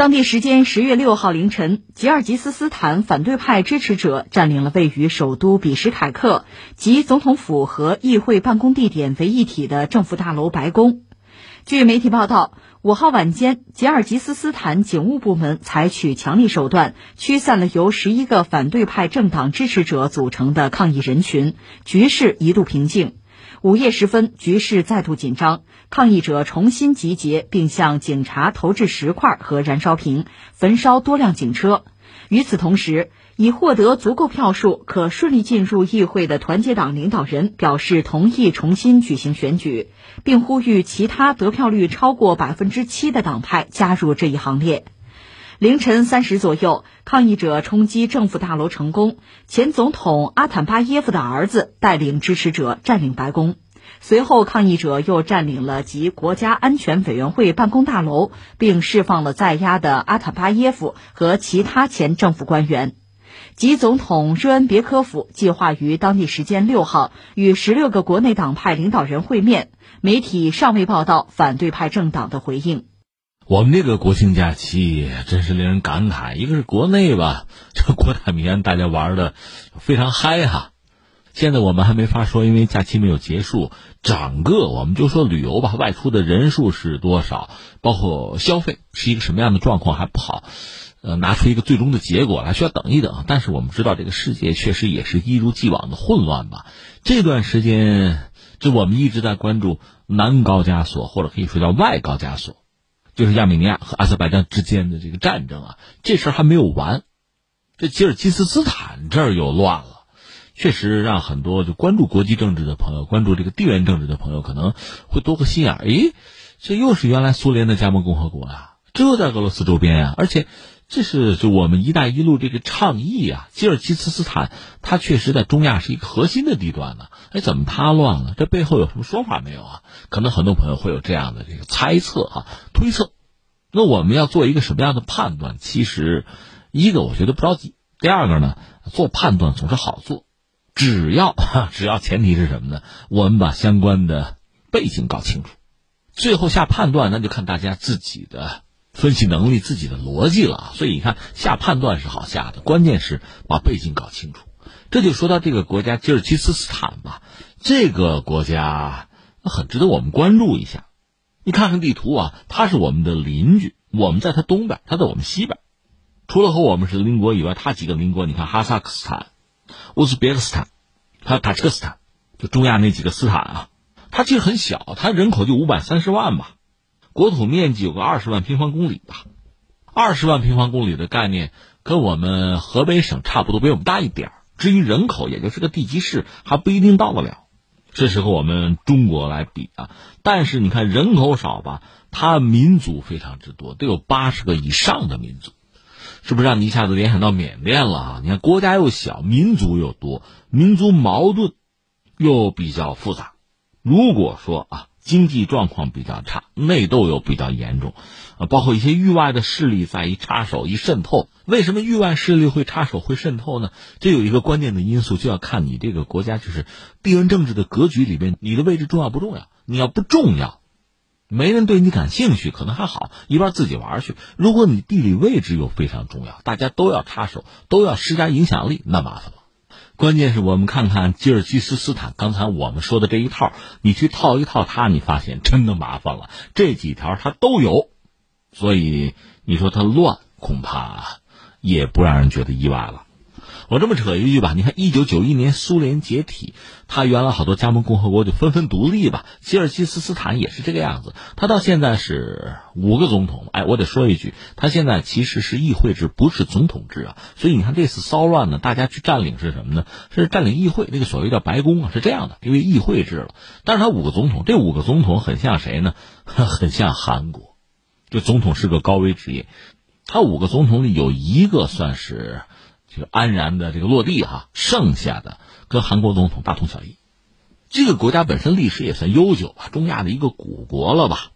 当地时间十月六号凌晨，吉尔吉斯斯坦反对派支持者占领了位于首都比什凯克及总统府和议会办公地点为一体的政府大楼白宫。据媒体报道，五号晚间，吉尔吉斯斯坦警务部门采取强力手段，驱散了由十一个反对派政党支持者组成的抗议人群，局势一度平静。午夜时分，局势再度紧张，抗议者重新集结，并向警察投掷石块和燃烧瓶，焚烧多辆警车。与此同时，已获得足够票数可顺利进入议会的团结党领导人表示同意重新举行选举，并呼吁其他得票率超过百分之七的党派加入这一行列。凌晨三时左右，抗议者冲击政府大楼成功。前总统阿坦巴耶夫的儿子带领支持者占领白宫。随后，抗议者又占领了及国家安全委员会办公大楼，并释放了在押的阿坦巴耶夫和其他前政府官员。及总统热恩别科夫计划于当地时间六号与十六个国内党派领导人会面。媒体尚未报道反对派政党的回应。我们这个国庆假期真是令人感慨，一个是国内吧，这国泰民安，大家玩的非常嗨哈。现在我们还没法说，因为假期没有结束，整个我们就说旅游吧，外出的人数是多少，包括消费是一个什么样的状况还不好，呃，拿出一个最终的结果来，需要等一等。但是我们知道，这个世界确实也是一如既往的混乱吧。这段时间，就我们一直在关注南高加索，或者可以说叫外高加索。就是亚美尼亚和阿塞拜疆之间的这个战争啊，这事儿还没有完，这吉尔吉斯斯坦这儿又乱了，确实让很多就关注国际政治的朋友、关注这个地缘政治的朋友可能会多个心眼儿。诶，这又是原来苏联的加盟共和国啊，这在俄罗斯周边啊，而且这是就我们“一带一路”这个倡议啊，吉尔吉斯斯坦它确实在中亚是一个核心的地段呢。哎，怎么它乱了？这背后有什么说法没有啊？可能很多朋友会有这样的这个猜测啊、推测。那我们要做一个什么样的判断？其实，一个我觉得不着急。第二个呢，做判断总是好做，只要 只要前提是什么呢？我们把相关的背景搞清楚，最后下判断那就看大家自己的分析能力、自己的逻辑了。所以你看，下判断是好下的，关键是把背景搞清楚。这就说到这个国家吉尔吉斯斯坦吧，这个国家很值得我们关注一下。你看看地图啊，它是我们的邻居，我们在它东边，它在我们西边。除了和我们是邻国以外，它几个邻国，你看哈萨克斯坦、乌兹别克斯坦，还有塔吉克斯坦，就中亚那几个斯坦啊，它其实很小，它人口就五百三十万吧，国土面积有个二十万平方公里吧，二十万平方公里的概念跟我们河北省差不多，比我们大一点。至于人口，也就是个地级市，还不一定到得了。这是和我们中国来比啊，但是你看人口少吧，它民族非常之多，得有八十个以上的民族，是不是让你一下子联想到缅甸了啊？你看国家又小，民族又多，民族矛盾又比较复杂。如果说啊。经济状况比较差，内斗又比较严重，啊，包括一些域外的势力在一插手一渗透。为什么域外势力会插手会渗透呢？这有一个关键的因素，就要看你这个国家就是地缘政治的格局里边，你的位置重要不重要？你要不重要，没人对你感兴趣，可能还好，一边自己玩去。如果你地理位置又非常重要，大家都要插手，都要施加影响力，那麻烦了。关键是我们看看吉尔吉斯斯坦，刚才我们说的这一套，你去套一套它，你发现真的麻烦了。这几条它都有，所以你说它乱，恐怕也不让人觉得意外了。我这么扯一句吧，你看，一九九一年苏联解体，他原来好多加盟共和国就纷纷独立吧。吉尔吉斯斯坦也是这个样子，他到现在是五个总统。哎，我得说一句，他现在其实是议会制，不是总统制啊。所以你看这次骚乱呢，大家去占领是什么呢？是占领议会，那个所谓叫白宫啊，是这样的，因为议会制了。但是他五个总统，这五个总统很像谁呢？很像韩国，就总统是个高危职业。他五个总统里有一个算是。就安然的这个落地哈，剩下的跟韩国总统大同小异。这个国家本身历史也算悠久吧，中亚的一个古国了吧。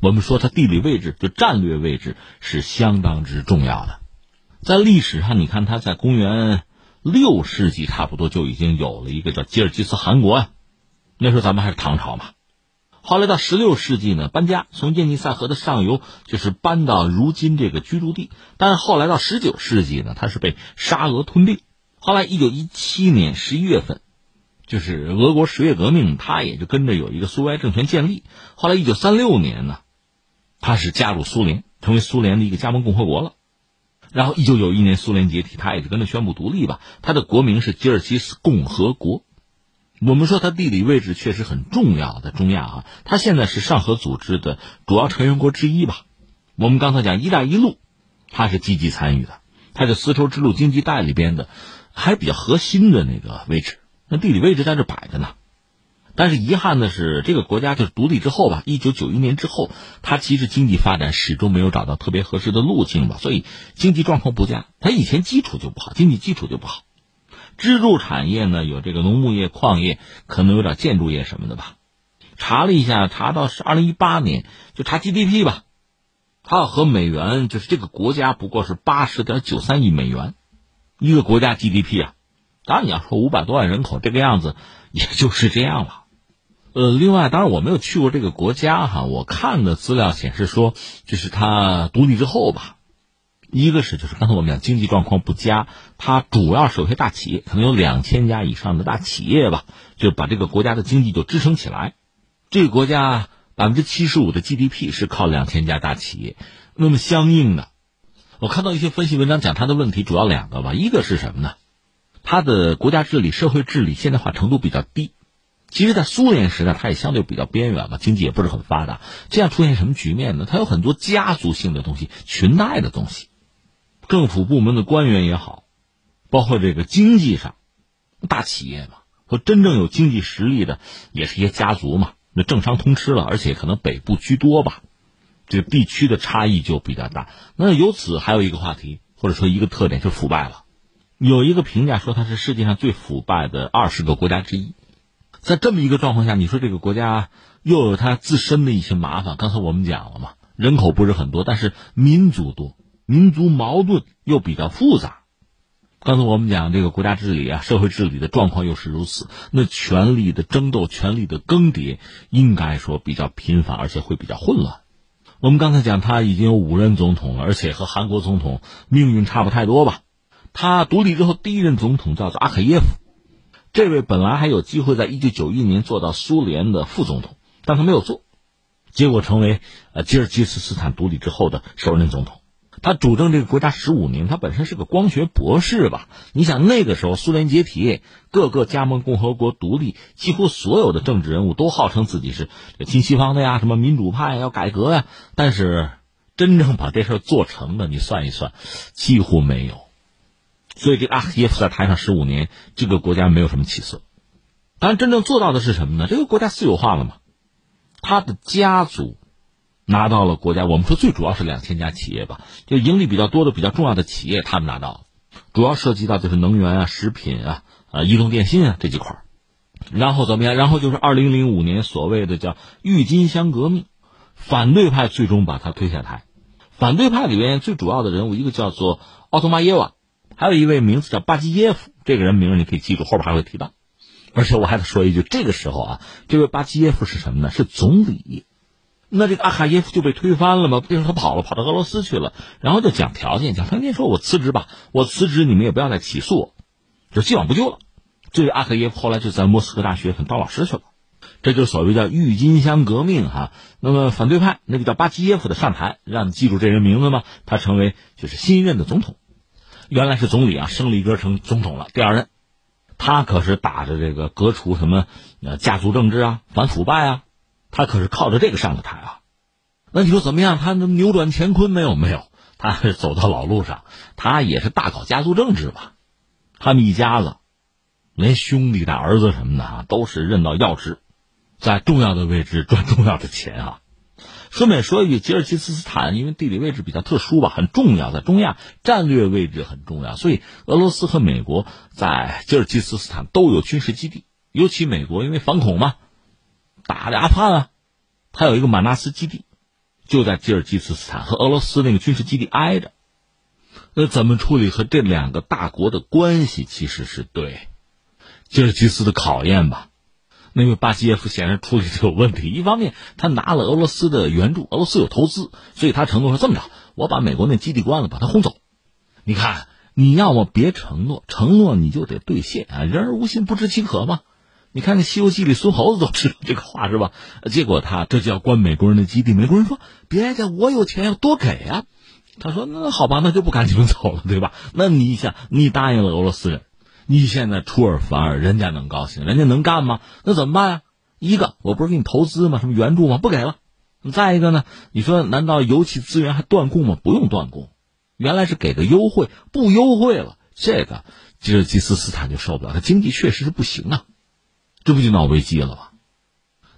我们说它地理位置就战略位置是相当之重要的。在历史上，你看它在公元六世纪差不多就已经有了一个叫吉尔吉斯汗国啊。那时候咱们还是唐朝嘛。后来到十六世纪呢，搬家从叶尼塞河的上游就是搬到如今这个居住地。但是后来到十九世纪呢，它是被沙俄吞并。后来一九一七年十一月份，就是俄国十月革命，它也就跟着有一个苏维埃政权建立。后来一九三六年呢，它是加入苏联，成为苏联的一个加盟共和国了。然后一九九一年苏联解体，它也就跟着宣布独立吧。它的国名是吉尔吉斯共和国。我们说它地理位置确实很重要，在中亚啊，它现在是上合组织的主要成员国之一吧。我们刚才讲“一带一路”，它是积极参与的，它是丝绸之路经济带里边的还比较核心的那个位置。那地理位置在这摆着呢。但是遗憾的是，这个国家就是独立之后吧，一九九一年之后，它其实经济发展始终没有找到特别合适的路径吧，所以经济状况不佳。它以前基础就不好，经济基础就不好。支柱产业呢，有这个农牧业、矿业，可能有点建筑业什么的吧。查了一下，查到是二零一八年，就查 GDP 吧，它要和美元就是这个国家不过是八十点九三亿美元，一个国家 GDP 啊。当然你要说五百多万人口这个样子，也就是这样了。呃，另外，当然我没有去过这个国家哈，我看的资料显示说，就是它独立之后吧。一个是就是刚才我们讲经济状况不佳，它主要是有些大企业，可能有两千家以上的大企业吧，就把这个国家的经济就支撑起来。这个国家百分之七十五的 GDP 是靠两千家大企业，那么相应的，我看到一些分析文章讲它的问题主要两个吧，一个是什么呢？它的国家治理、社会治理现代化程度比较低。其实，在苏联时代，它也相对比较边缘嘛，经济也不是很发达。这样出现什么局面呢？它有很多家族性的东西、裙带的东西。政府部门的官员也好，包括这个经济上，大企业嘛，和真正有经济实力的，也是一些家族嘛。那政商通吃了，而且可能北部居多吧，这地区的差异就比较大。那由此还有一个话题，或者说一个特点，就是腐败了。有一个评价说它是世界上最腐败的二十个国家之一。在这么一个状况下，你说这个国家又有它自身的一些麻烦。刚才我们讲了嘛，人口不是很多，但是民族多。民族矛盾又比较复杂，刚才我们讲这个国家治理啊，社会治理的状况又是如此，那权力的争斗、权力的更迭，应该说比较频繁，而且会比较混乱。我们刚才讲他已经有五任总统了，而且和韩国总统命运差不太多吧？他独立之后第一任总统叫做阿卡耶夫，这位本来还有机会在一九九一年做到苏联的副总统，但他没有做，结果成为呃吉尔吉斯斯坦独立之后的首任总统。他主政这个国家十五年，他本身是个光学博士吧？你想那个时候苏联解体，各个加盟共和国独立，几乎所有的政治人物都号称自己是亲西方的呀，什么民主派要改革呀。但是真正把这事做成的，你算一算，几乎没有。所以这个阿耶夫在台上十五年，这个国家没有什么起色。当然，真正做到的是什么呢？这个国家私有化了嘛？他的家族。拿到了国家，我们说最主要是两千家企业吧，就盈利比较多的、比较重要的企业，他们拿到了，主要涉及到就是能源啊、食品啊、啊移动电信啊这几块然后怎么样？然后就是二零零五年所谓的叫郁金香革命，反对派最终把他推下台。反对派里边最主要的人物，一个叫做奥托马耶娃，还有一位名字叫巴基耶夫，这个人名你可以记住，后边还会提到。而且我还得说一句，这个时候啊，这位巴基耶夫是什么呢？是总理。那这个阿卡耶夫就被推翻了吗？为什么他跑了，跑到俄罗斯去了？然后就讲条件，讲条件，说我辞职吧，我辞职，你们也不要再起诉我，就既往不咎了。这个阿卡耶夫后来就在莫斯科大学当老师去了，这就是所谓叫郁金香革命哈。那么反对派那个叫巴基耶夫的上台，让你记住这人名字吗？他成为就是新任的总统，原来是总理啊，升了一格成总统了，第二任，他可是打着这个革除什么呃家族政治啊，反腐败啊。他可是靠着这个上的台啊，那你说怎么样？他能扭转乾坤没有？没有，他走到老路上。他也是大搞家族政治吧？他们一家子，连兄弟带儿子什么的啊，都是任到要职，在重要的位置赚重要的钱啊。顺便说一句，吉尔吉斯斯坦因为地理位置比较特殊吧，很重要，在中亚战略位置很重要，所以俄罗斯和美国在吉尔吉斯斯坦都有军事基地，尤其美国因为反恐嘛。打的阿富汗啊，他有一个马纳斯基地，就在吉尔吉斯斯坦，和俄罗斯那个军事基地挨着。那怎么处理和这两个大国的关系，其实是对吉尔吉斯的考验吧？那位巴基耶夫显然处理的有问题。一方面，他拿了俄罗斯的援助，俄罗斯有投资，所以他承诺说这么着，我把美国那基地关了，把他轰走。你看，你要么别承诺，承诺你就得兑现啊！人而无信，不知其可嘛。你看那《西游记》里孙猴子都知道这个话是吧？结果他这就要关美国人的基地，美国人说别介，我有钱要多给啊。他说那好吧，那就不赶你们走了，对吧？那你想，你答应了俄罗斯人。你现在出尔反尔，人家能高兴？人家能干吗？那怎么办呀？一个，我不是给你投资吗？什么援助吗？不给了。再一个呢？你说难道油气资源还断供吗？不用断供，原来是给个优惠，不优惠了，这个吉尔吉斯斯坦就受不了，他经济确实是不行啊，这不就闹危机了吗？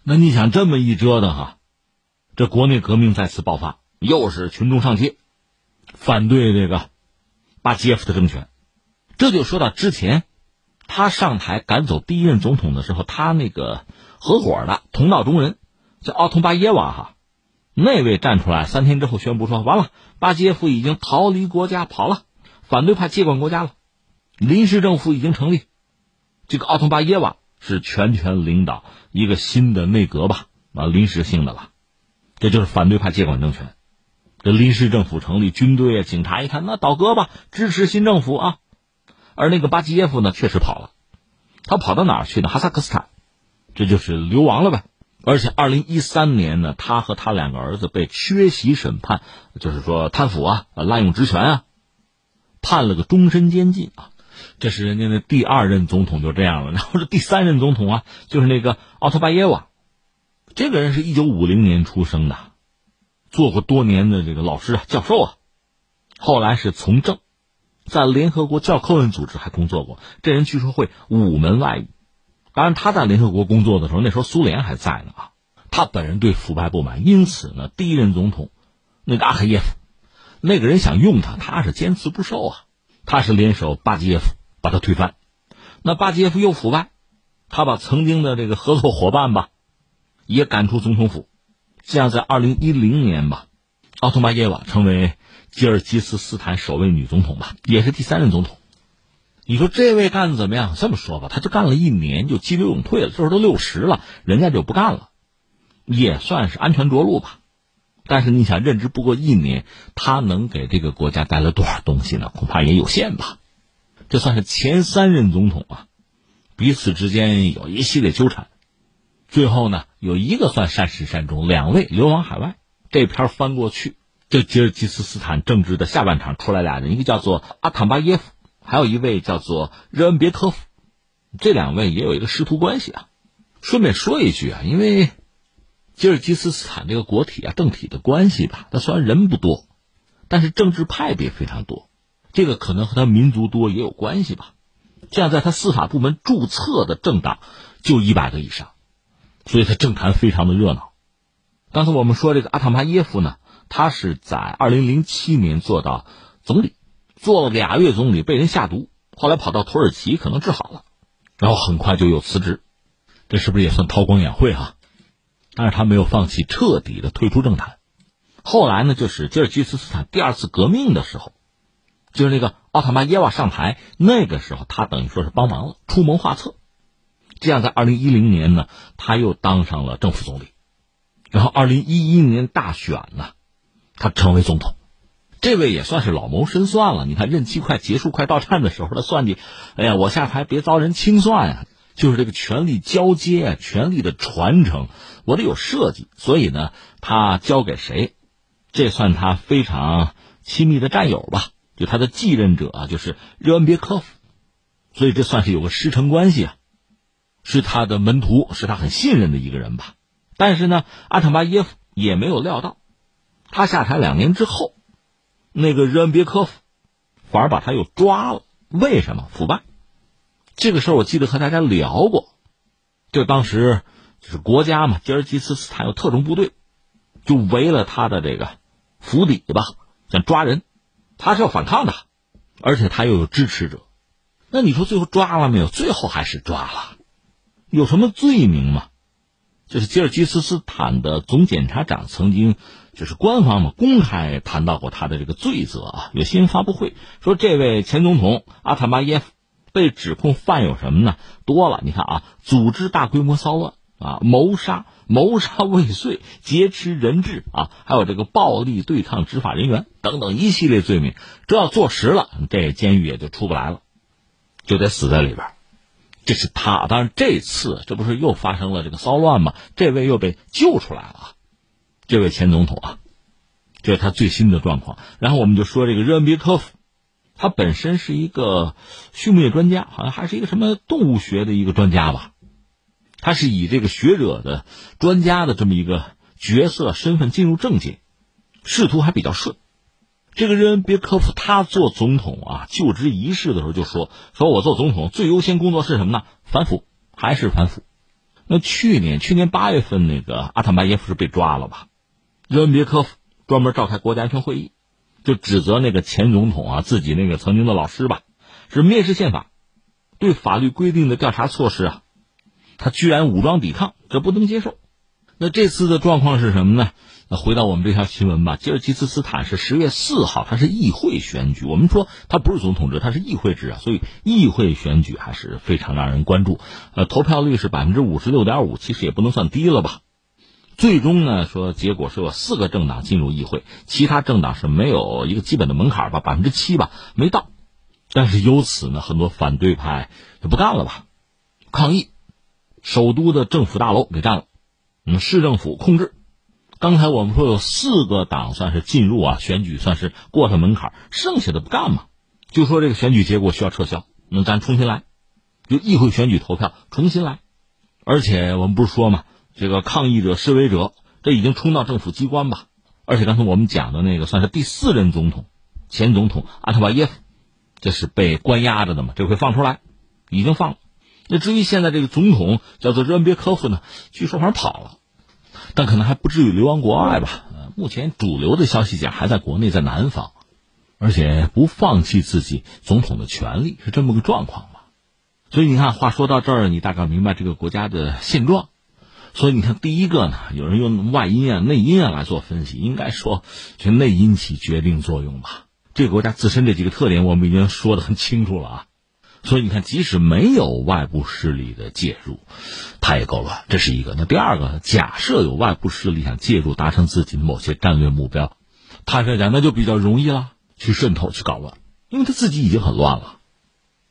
那你想这么一折腾哈，这国内革命再次爆发，又是群众上街，反对这个巴基耶夫的政权。这就说到之前，他上台赶走第一任总统的时候，他那个合伙的同道中人叫奥通巴耶娃哈，那位站出来三天之后宣布说：“完了，巴基耶夫已经逃离国家跑了，反对派接管国家了，临时政府已经成立，这个奥通巴耶娃是全权领导一个新的内阁吧，啊，临时性的了，这就是反对派接管政权，这临时政府成立，军队啊、警察一看，那倒戈吧，支持新政府啊。”而那个巴基耶夫呢，确实跑了，他跑到哪儿去呢？哈萨克斯坦，这就是流亡了呗。而且二零一三年呢，他和他两个儿子被缺席审判，就是说贪腐啊、滥用职权啊，判了个终身监禁啊。这是人家的第二任总统就这样了，然后这第三任总统啊，就是那个奥特巴耶娃，这个人是一九五零年出生的，做过多年的这个老师啊、教授啊，后来是从政。在联合国教科文组织还工作过，这人据说会五门外语。当然，他在联合国工作的时候，那时候苏联还在呢啊。他本人对腐败不满，因此呢，第一任总统那个阿克耶夫，那个人想用他，他是坚持不受啊。他是联手巴基耶夫把他推翻。那巴基耶夫又腐败，他把曾经的这个合作伙伴吧，也赶出总统府。这样，在二零一零年吧，奥托巴耶娃成为。吉尔吉斯斯坦首位女总统吧，也是第三任总统。你说这位干的怎么样？这么说吧，他就干了一年就急流勇退了，这时候都六十了，人家就不干了，也算是安全着陆吧。但是你想，任职不过一年，他能给这个国家带来多少东西呢？恐怕也有限吧。这算是前三任总统啊，彼此之间有一系列纠缠，最后呢，有一个算善始善终，两位流亡海外。这篇翻过去。这吉尔吉斯斯坦政治的下半场出来俩人，一个叫做阿坦巴耶夫，还有一位叫做热恩别科夫，这两位也有一个师徒关系啊。顺便说一句啊，因为吉尔吉斯斯坦这个国体啊政体的关系吧，它虽然人不多，但是政治派别非常多，这个可能和他民族多也有关系吧。这样，在他司法部门注册的政党就一百个以上，所以他政坛非常的热闹。刚才我们说这个阿坦巴耶夫呢。他是在二零零七年做到总理，做了俩月总理，被人下毒，后来跑到土耳其，可能治好了，然后很快就又辞职，这是不是也算韬光养晦哈？但是他没有放弃，彻底的退出政坛。后来呢，就是吉尔吉斯斯坦第二次革命的时候，就是那个奥塔曼耶娃上台，那个时候他等于说是帮忙了，出谋划策，这样在二零一零年呢，他又当上了政府总理，然后二零一一年大选呢。他成为总统，这位也算是老谋深算了。你看任期快结束、快到站的时候，他算计：哎呀，我下台别遭人清算呀！就是这个权力交接，权力的传承，我得有设计。所以呢，他交给谁？这算他非常亲密的战友吧？就他的继任者啊，就是热恩别科夫。所以这算是有个师承关系啊，是他的门徒，是他很信任的一个人吧。但是呢，阿坦巴耶夫也没有料到。他下台两年之后，那个热恩别科夫反而把他又抓了。为什么腐败？这个事儿我记得和大家聊过。就当时就是国家嘛，吉尔吉斯斯坦有特种部队，就围了他的这个府邸吧，想抓人。他是要反抗的，而且他又有支持者。那你说最后抓了没有？最后还是抓了。有什么罪名吗？就是吉尔吉斯斯坦的总检察长曾经。就是官方嘛，公开谈到过他的这个罪责啊。有新闻发布会说，这位前总统阿塔巴耶夫被指控犯有什么呢？多了，你看啊，组织大规模骚乱啊，谋杀、谋杀未遂、劫持人质啊，还有这个暴力对抗执法人员等等一系列罪名。这要坐实了，这监狱也就出不来了，就得死在里边。这是他，当然这次这不是又发生了这个骚乱吗？这位又被救出来了，这位前总统啊，这是他最新的状况。然后我们就说这个热恩别科夫。他本身是一个畜牧业专家，好像还是一个什么动物学的一个专家吧。他是以这个学者的专家的这么一个角色身份进入政界，仕途还比较顺。这个人别科夫，他做总统啊，就职仪式的时候就说：“说我做总统最优先工作是什么呢？反腐，还是反腐。”那去年去年八月份，那个阿塔巴耶夫是被抓了吧？热恩别科夫专门召开国家安全会议。就指责那个前总统啊，自己那个曾经的老师吧，是蔑视宪法，对法律规定的调查措施啊，他居然武装抵抗，这不能接受。那这次的状况是什么呢？那回到我们这条新闻吧，吉尔吉斯斯坦是十月四号，它是议会选举。我们说它不是总统制，它是议会制啊，所以议会选举还是非常让人关注。呃，投票率是百分之五十六点五，其实也不能算低了吧。最终呢，说结果是有四个政党进入议会，其他政党是没有一个基本的门槛吧，百分之七吧没到。但是由此呢，很多反对派就不干了吧，抗议，首都的政府大楼给占了，嗯，市政府控制。刚才我们说有四个党算是进入啊，选举算是过上门槛，剩下的不干嘛，就说这个选举结果需要撤销，那咱重新来，就议会选举投票重新来。而且我们不是说嘛。这个抗议者、示威者，这已经冲到政府机关吧？而且刚才我们讲的那个，算是第四任总统，前总统阿特巴耶夫，这是被关押着的嘛？这回放出来，已经放了。那至于现在这个总统叫做热恩别科夫呢？据说好像跑了，但可能还不至于流亡国外吧？目前主流的消息讲还在国内，在南方，而且不放弃自己总统的权利，是这么个状况吧？所以你看，话说到这儿，你大概明白这个国家的现状。所以你看，第一个呢，有人用外因啊、内因啊来做分析，应该说，这内因起决定作用吧。这个国家自身这几个特点，我们已经说的很清楚了啊。所以你看，即使没有外部势力的介入，它也够乱。这是一个。那第二个，假设有外部势力想介入，达成自己的某些战略目标，他这讲那就比较容易了，去渗透、去搞乱，因为他自己已经很乱了。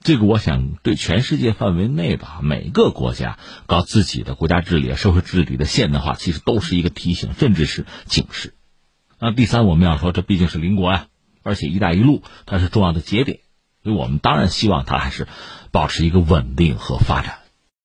这个我想对全世界范围内吧，每个国家搞自己的国家治理、社会治理的现代化，其实都是一个提醒，甚至是警示。那第三，我们要说，这毕竟是邻国呀，而且“一带一路”它是重要的节点，所以我们当然希望它还是保持一个稳定和发展。